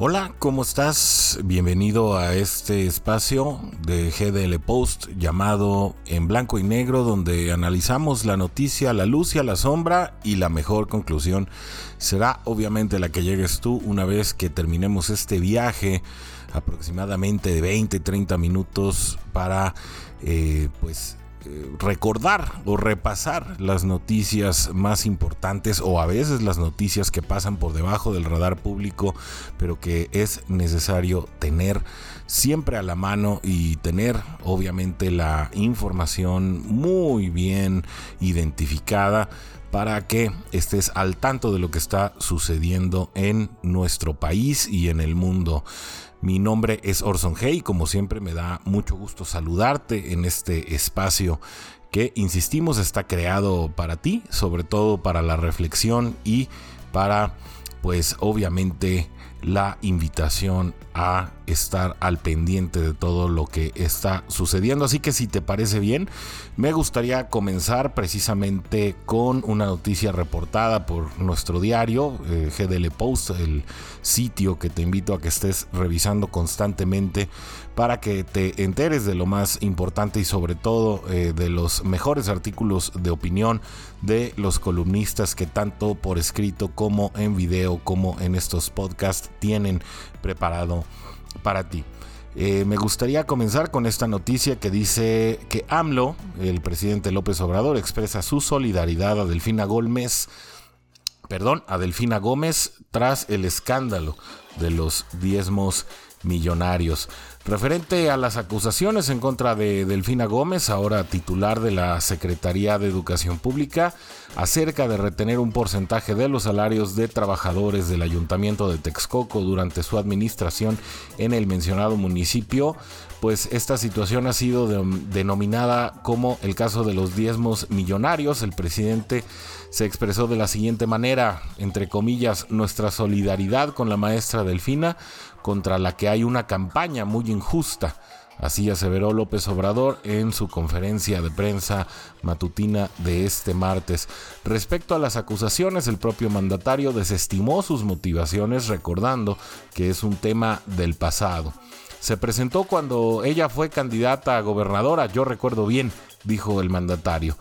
Hola, ¿cómo estás? Bienvenido a este espacio de GDL Post llamado En Blanco y Negro, donde analizamos la noticia, la luz y a la sombra y la mejor conclusión será obviamente la que llegues tú una vez que terminemos este viaje aproximadamente de 20-30 minutos para eh, pues recordar o repasar las noticias más importantes o a veces las noticias que pasan por debajo del radar público, pero que es necesario tener siempre a la mano y tener obviamente la información muy bien identificada para que estés al tanto de lo que está sucediendo en nuestro país y en el mundo. Mi nombre es Orson Hey, como siempre me da mucho gusto saludarte en este espacio que, insistimos, está creado para ti, sobre todo para la reflexión y para, pues obviamente, la invitación a estar al pendiente de todo lo que está sucediendo. Así que si te parece bien, me gustaría comenzar precisamente con una noticia reportada por nuestro diario, eh, GDL Post, el sitio que te invito a que estés revisando constantemente para que te enteres de lo más importante y sobre todo eh, de los mejores artículos de opinión de los columnistas que tanto por escrito como en video como en estos podcasts tienen preparado para ti. Eh, me gustaría comenzar con esta noticia que dice que AMLO, el presidente López Obrador, expresa su solidaridad a Delfina Gómez, perdón, a Delfina Gómez tras el escándalo de los diezmos millonarios. Referente a las acusaciones en contra de Delfina Gómez, ahora titular de la Secretaría de Educación Pública, acerca de retener un porcentaje de los salarios de trabajadores del Ayuntamiento de Texcoco durante su administración en el mencionado municipio, pues esta situación ha sido denominada como el caso de los diezmos millonarios. El presidente se expresó de la siguiente manera, entre comillas, nuestra solidaridad con la maestra Delfina, contra la que hay una campaña muy injusta. Así aseveró López Obrador en su conferencia de prensa matutina de este martes. Respecto a las acusaciones, el propio mandatario desestimó sus motivaciones recordando que es un tema del pasado. Se presentó cuando ella fue candidata a gobernadora, yo recuerdo bien, dijo el mandatario.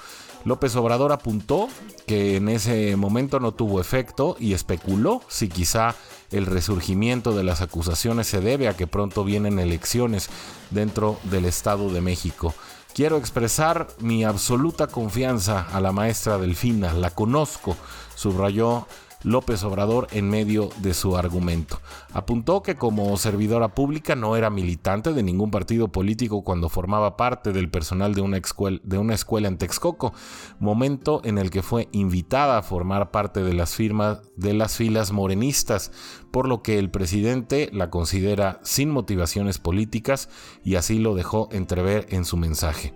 López Obrador apuntó que en ese momento no tuvo efecto y especuló si quizá el resurgimiento de las acusaciones se debe a que pronto vienen elecciones dentro del Estado de México. Quiero expresar mi absoluta confianza a la maestra Delfina, la conozco, subrayó López Obrador en medio de su argumento. Apuntó que como servidora pública no era militante de ningún partido político cuando formaba parte del personal de una, escuela, en Texcoco, momento en el que fue invitada a formar parte de las firmas de las filas morenistas, por lo que el presidente la considera sin motivaciones políticas y así lo dejó entrever en su mensaje.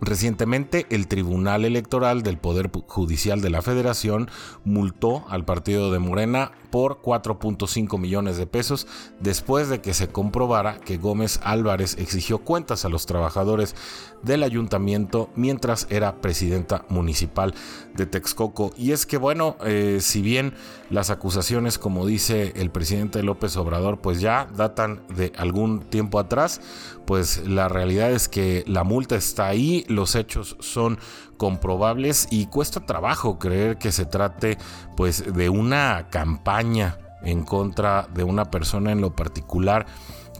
Recientemente, el Tribunal Electoral del Poder Judicial de la Federación multó al partido de Morena por 4.5 millones de pesos después de que se comprobara que Gómez Álvarez exigió cuentas a los trabajadores del ayuntamiento mientras era presidenta municipal de Texcoco. Y es que bueno, eh, si bien las acusaciones, como dice el presidente López Obrador, pues ya datan de algún tiempo atrás, pues la realidad es que la multa está ahí, los hechos son comprobables y cuesta trabajo creer que se trate pues de una campaña en contra de una persona en lo particular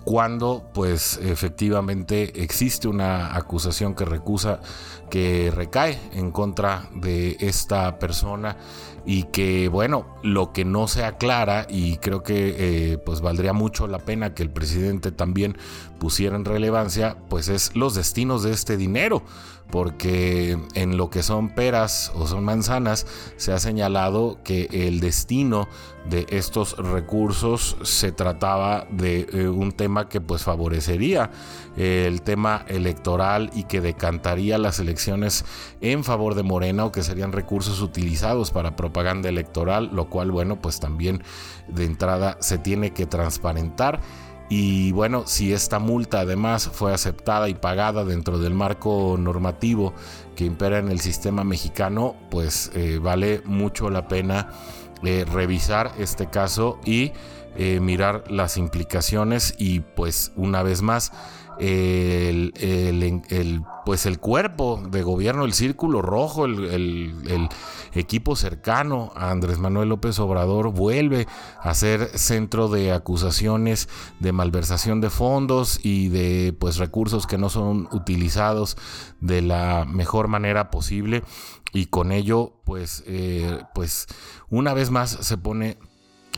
cuando pues efectivamente existe una acusación que recusa que recae en contra de esta persona y que bueno lo que no se aclara y creo que eh, pues valdría mucho la pena que el presidente también pusiera en relevancia pues es los destinos de este dinero porque en lo que son peras o son manzanas se ha señalado que el destino de estos recursos se trataba de eh, un tema que pues favorecería el tema electoral y que decantaría las elecciones en favor de Morena o que serían recursos utilizados para propaganda electoral, lo cual bueno pues también de entrada se tiene que transparentar y bueno, si esta multa además fue aceptada y pagada dentro del marco normativo que impera en el sistema mexicano, pues eh, vale mucho la pena eh, revisar este caso y eh, mirar las implicaciones y pues una vez más el, el, pues el cuerpo de gobierno, el círculo rojo, el, equipo cercano a Andrés Manuel López Obrador vuelve a ser centro de acusaciones de malversación de fondos y de pues recursos que no son utilizados de la mejor manera posible. Y con ello pues eh, pues una vez más se pone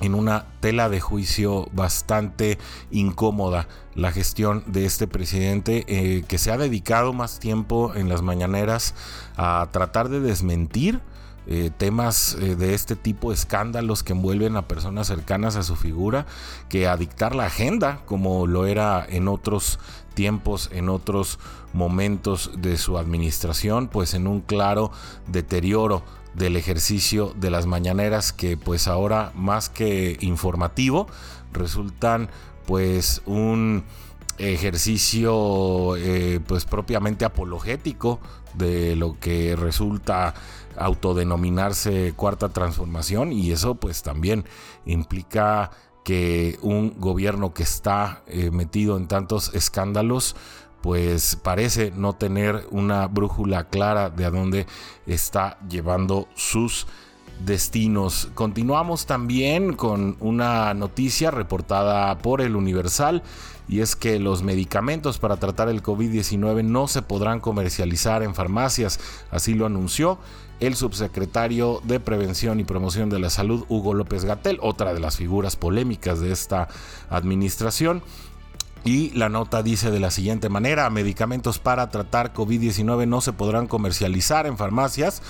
en una tela de juicio bastante incómoda la gestión de este presidente eh, que se ha dedicado más tiempo en las mañaneras a tratar de desmentir eh, temas eh, de este tipo, escándalos que envuelven a personas cercanas a su figura, que a dictar la agenda, como lo era en otros tiempos, en otros momentos de su administración, pues en un claro deterioro del ejercicio de las mañaneras que pues ahora más que informativo resultan pues un ejercicio eh, pues propiamente apologético de lo que resulta autodenominarse cuarta transformación y eso pues también implica que un gobierno que está eh, metido en tantos escándalos pues parece no tener una brújula clara de a dónde está llevando sus destinos. Continuamos también con una noticia reportada por el Universal y es que los medicamentos para tratar el COVID-19 no se podrán comercializar en farmacias, así lo anunció el subsecretario de Prevención y Promoción de la Salud, Hugo López Gatel, otra de las figuras polémicas de esta administración. Y la nota dice de la siguiente manera, medicamentos para tratar COVID-19 no se podrán comercializar en farmacias.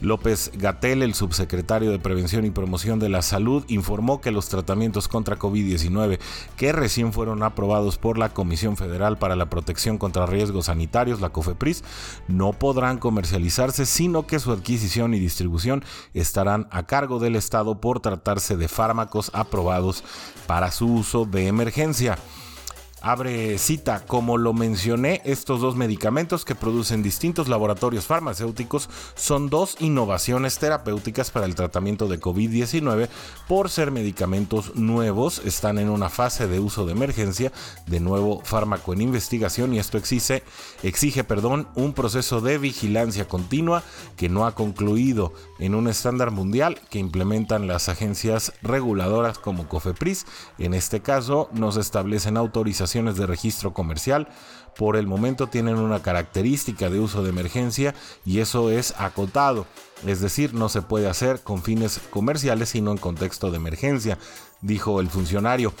López Gatel, el subsecretario de Prevención y Promoción de la Salud, informó que los tratamientos contra COVID-19 que recién fueron aprobados por la Comisión Federal para la Protección contra Riesgos Sanitarios, la COFEPRIS, no podrán comercializarse, sino que su adquisición y distribución estarán a cargo del Estado por tratarse de fármacos aprobados para su uso de emergencia abre cita. Como lo mencioné, estos dos medicamentos que producen distintos laboratorios farmacéuticos son dos innovaciones terapéuticas para el tratamiento de COVID-19 por ser medicamentos nuevos, están en una fase de uso de emergencia, de nuevo fármaco en investigación y esto exige, exige perdón, un proceso de vigilancia continua que no ha concluido en un estándar mundial que implementan las agencias reguladoras como COFEPRIS. En este caso, nos establecen de registro comercial por el momento tienen una característica de uso de emergencia y eso es acotado, es decir, no se puede hacer con fines comerciales sino en contexto de emergencia, dijo el funcionario.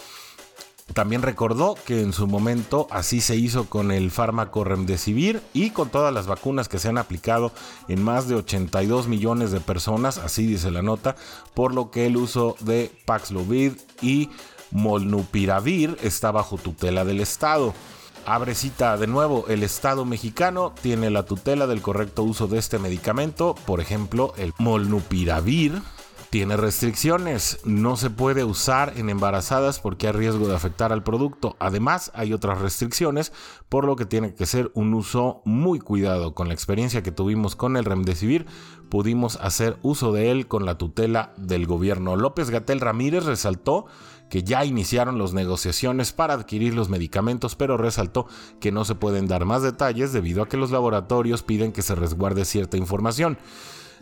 También recordó que en su momento así se hizo con el fármaco Remdesivir y con todas las vacunas que se han aplicado en más de 82 millones de personas, así dice la nota, por lo que el uso de Paxlovid y Molnupiravir está bajo tutela del Estado. Abre cita de nuevo, el Estado mexicano tiene la tutela del correcto uso de este medicamento, por ejemplo, el Molnupiravir tiene restricciones, no se puede usar en embarazadas porque hay riesgo de afectar al producto. Además, hay otras restricciones, por lo que tiene que ser un uso muy cuidado. Con la experiencia que tuvimos con el Remdesivir, pudimos hacer uso de él con la tutela del gobierno. López Gatel Ramírez resaltó que ya iniciaron las negociaciones para adquirir los medicamentos, pero resaltó que no se pueden dar más detalles debido a que los laboratorios piden que se resguarde cierta información.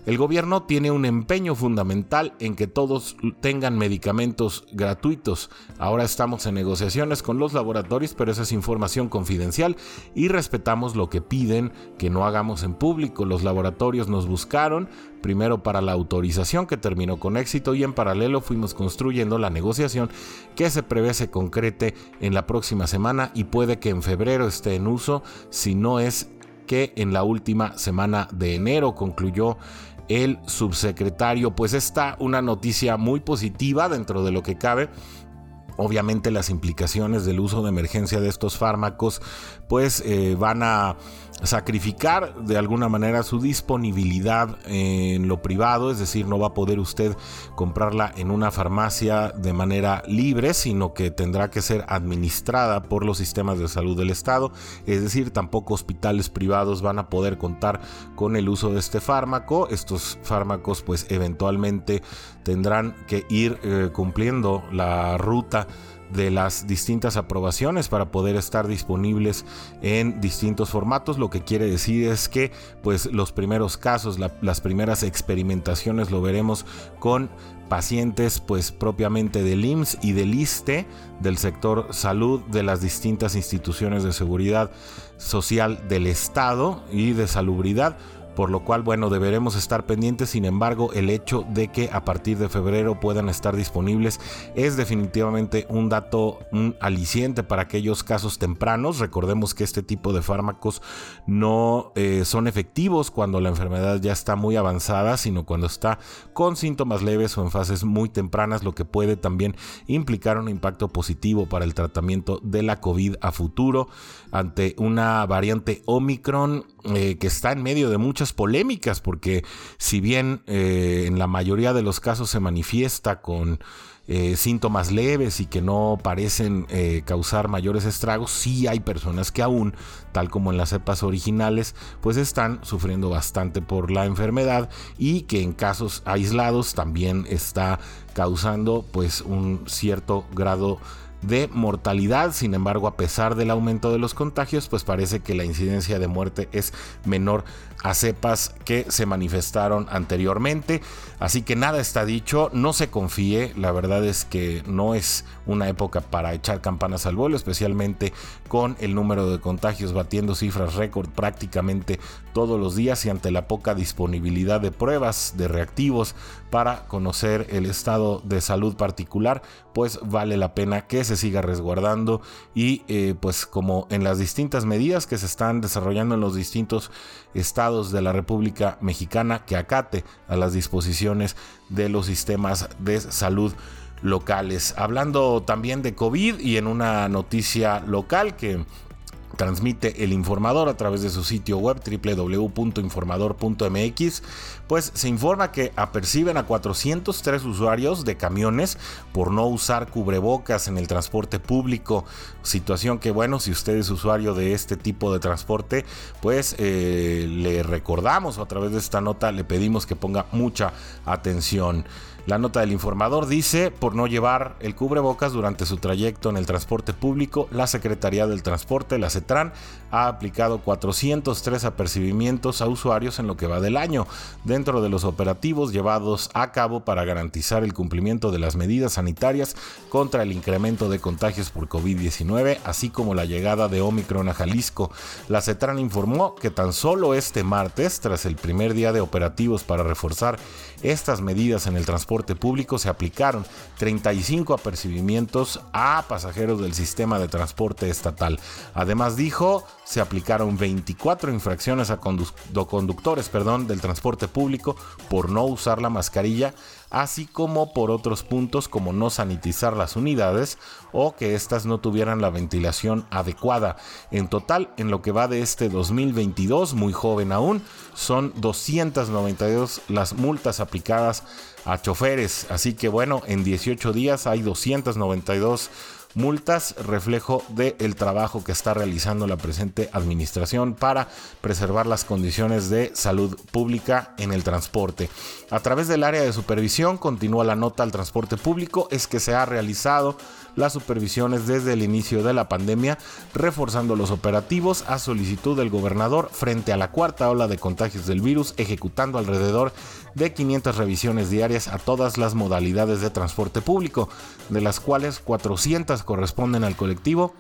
El gobierno tiene un empeño fundamental en que todos tengan medicamentos gratuitos. Ahora estamos en negociaciones con los laboratorios, pero esa es información confidencial y respetamos lo que piden que no hagamos en público. Los laboratorios nos buscaron primero para la autorización que terminó con éxito y en paralelo fuimos construyendo la negociación que se prevé se concrete en la próxima semana y puede que en febrero esté en uso si no es que en la última semana de enero concluyó el subsecretario. Pues está una noticia muy positiva dentro de lo que cabe. Obviamente las implicaciones del uso de emergencia de estos fármacos pues eh, van a sacrificar de alguna manera su disponibilidad en lo privado, es decir, no va a poder usted comprarla en una farmacia de manera libre, sino que tendrá que ser administrada por los sistemas de salud del Estado, es decir, tampoco hospitales privados van a poder contar con el uso de este fármaco. Estos fármacos pues eventualmente tendrán que ir eh, cumpliendo la ruta de las distintas aprobaciones para poder estar disponibles en distintos formatos. Lo que quiere decir es que pues los primeros casos, las primeras experimentaciones lo veremos con pacientes pues propiamente del IMSS y del ISTE, del sector salud de las distintas instituciones de seguridad social del Estado y de salubridad por lo cual, bueno, deberemos estar pendientes. Sin embargo, el hecho de que a partir de febrero puedan estar disponibles es definitivamente un dato, un aliciente para aquellos casos tempranos. Recordemos que este tipo de fármacos no eh, son efectivos cuando la enfermedad ya está muy avanzada, sino cuando está con síntomas leves o en fases muy tempranas, lo que puede también implicar un impacto positivo para el tratamiento de la COVID a futuro ante una variante Omicron eh, que está en medio de muchas polémicas, porque si bien eh, en la mayoría de los casos se manifiesta con eh, síntomas leves y que no parecen causar mayores estragos, sí hay personas que aún, tal como en las cepas originales, pues están sufriendo bastante por la enfermedad y que en casos aislados también está causando pues un cierto grado de mortalidad. Sin embargo, a pesar del aumento de los contagios, pues parece que la incidencia de muerte es menor a cepas que se manifestaron anteriormente. Así que nada está dicho, no se confíe, la verdad es que no es una época para echar campanas al vuelo, especialmente con el número de contagios batiendo cifras récord prácticamente todos los días y ante la poca disponibilidad de pruebas de reactivos para conocer el estado de salud particular, pues vale la pena que se siga resguardando y eh, pues como en las distintas medidas que se están desarrollando en los distintos estados de la República Mexicana que acate a las disposiciones de los sistemas de salud locales. Hablando también de COVID y en una noticia local que transmite el informador a través de su sitio web www.informador.mx, pues se informa que aperciben a 403 usuarios de camiones por no usar cubrebocas en el transporte público, situación que bueno, si usted es usuario de este tipo de transporte, pues eh, le recordamos o a través de esta nota le pedimos que ponga mucha atención. La nota del informador dice, por no llevar el cubrebocas durante su trayecto en el transporte público, la Secretaría del Transporte, la CETRAN, ha aplicado 403 apercibimientos a usuarios en lo que va del año, dentro de los operativos llevados a cabo para garantizar el cumplimiento de las medidas sanitarias contra el incremento de contagios por COVID-19, así como la llegada de Omicron a Jalisco. La CETRAN informó que tan solo este martes, tras el primer día de operativos para reforzar estas medidas en el transporte público se aplicaron 35 apercibimientos a pasajeros del sistema de transporte estatal. Además dijo, se aplicaron 24 infracciones a conductores perdón, del transporte público por no usar la mascarilla así como por otros puntos como no sanitizar las unidades o que éstas no tuvieran la ventilación adecuada. En total, en lo que va de este 2022, muy joven aún, son 292 las multas aplicadas a choferes. Así que bueno, en 18 días hay 292 multas, reflejo del trabajo que está realizando la presente administración para preservar las condiciones de salud pública en el transporte. A través del área de supervisión, continúa la nota al transporte público, es que se ha realizado las supervisiones desde el inicio de la pandemia, reforzando los operativos a solicitud del gobernador frente a la cuarta ola de contagios del virus, ejecutando alrededor de 500 revisiones diarias a todas las modalidades de transporte público, de las cuales 400 corresponden al colectivo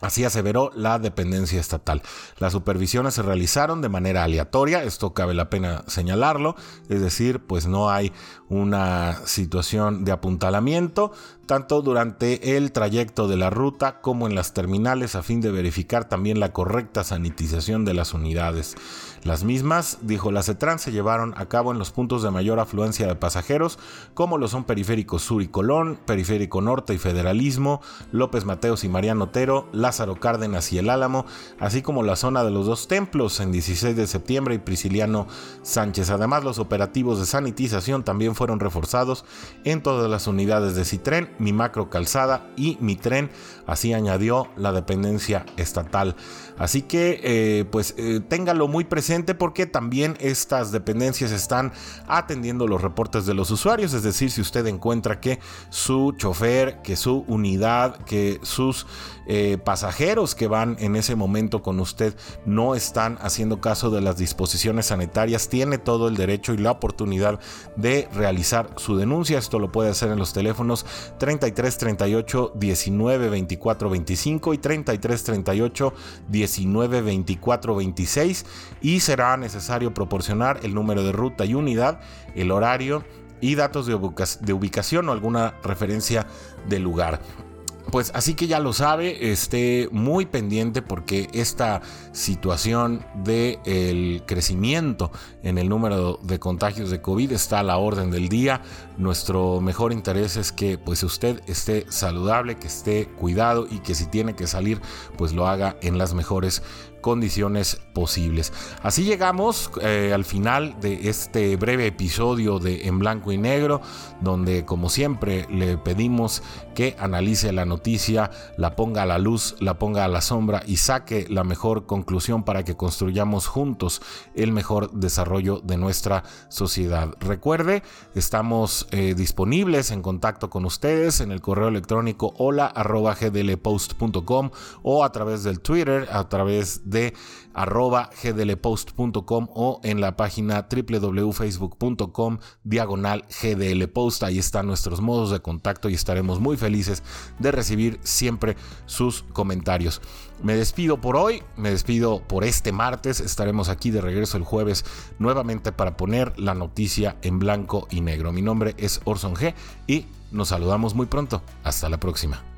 Así aseveró la dependencia estatal. Las supervisiones se realizaron de manera aleatoria, esto cabe la pena señalarlo, es decir, pues no hay una situación de apuntalamiento, tanto durante el trayecto de la ruta como en las terminales a fin de verificar también la correcta sanitización de las unidades. Las mismas, dijo la CETRAN, se llevaron a cabo en los puntos de mayor afluencia de pasajeros, como lo son Periférico Sur y Colón, Periférico Norte y Federalismo, López Mateos y Mariano Otero, Lázaro Cárdenas y El Álamo, así como la zona de los dos templos en 16 de septiembre y Prisciliano Sánchez. Además, los operativos de sanitización también fueron reforzados en todas las unidades de Citren, Mi Macro Calzada y Mi Tren, así añadió la dependencia estatal. Así que, eh, pues, eh, téngalo muy presente porque también estas dependencias están atendiendo los reportes de los usuarios, es decir, si usted encuentra que su chofer, que su unidad, que sus eh, pasajeros que van en ese momento con usted no están haciendo caso de las disposiciones sanitarias, tiene todo el derecho y la oportunidad de realizar su denuncia. Esto lo puede hacer en los teléfonos 33 38 19 24 25 y 33 38 19 24 26 y será necesario proporcionar el número de ruta y unidad, el horario y datos de, ubicación o alguna referencia del lugar. Pues así que ya lo sabe, esté muy pendiente porque esta situación de el crecimiento en el número de contagios de COVID está a la orden del día. Nuestro mejor interés es que pues usted esté saludable, que esté cuidado y que si tiene que salir pues lo haga en las mejores condiciones posibles. Así llegamos eh, al final de este breve episodio de En Blanco y Negro, donde como siempre le pedimos que analice la noticia, la ponga a la luz, la ponga a la sombra y saque la mejor conclusión para que construyamos juntos el mejor desarrollo de nuestra sociedad. Recuerde, estamos eh, disponibles en contacto con ustedes en el correo electrónico hola gdlpost.com o a través del Twitter, a través de arroba gdlpost.com o en la página www.facebook.com diagonal gdlpost. Ahí están nuestros modos de contacto y estaremos muy felices de recibir siempre sus comentarios. Me despido por hoy, me despido por este martes, estaremos aquí de regreso el jueves nuevamente para poner la noticia en blanco y negro. Mi nombre es Orson G y nos saludamos muy pronto. Hasta la próxima.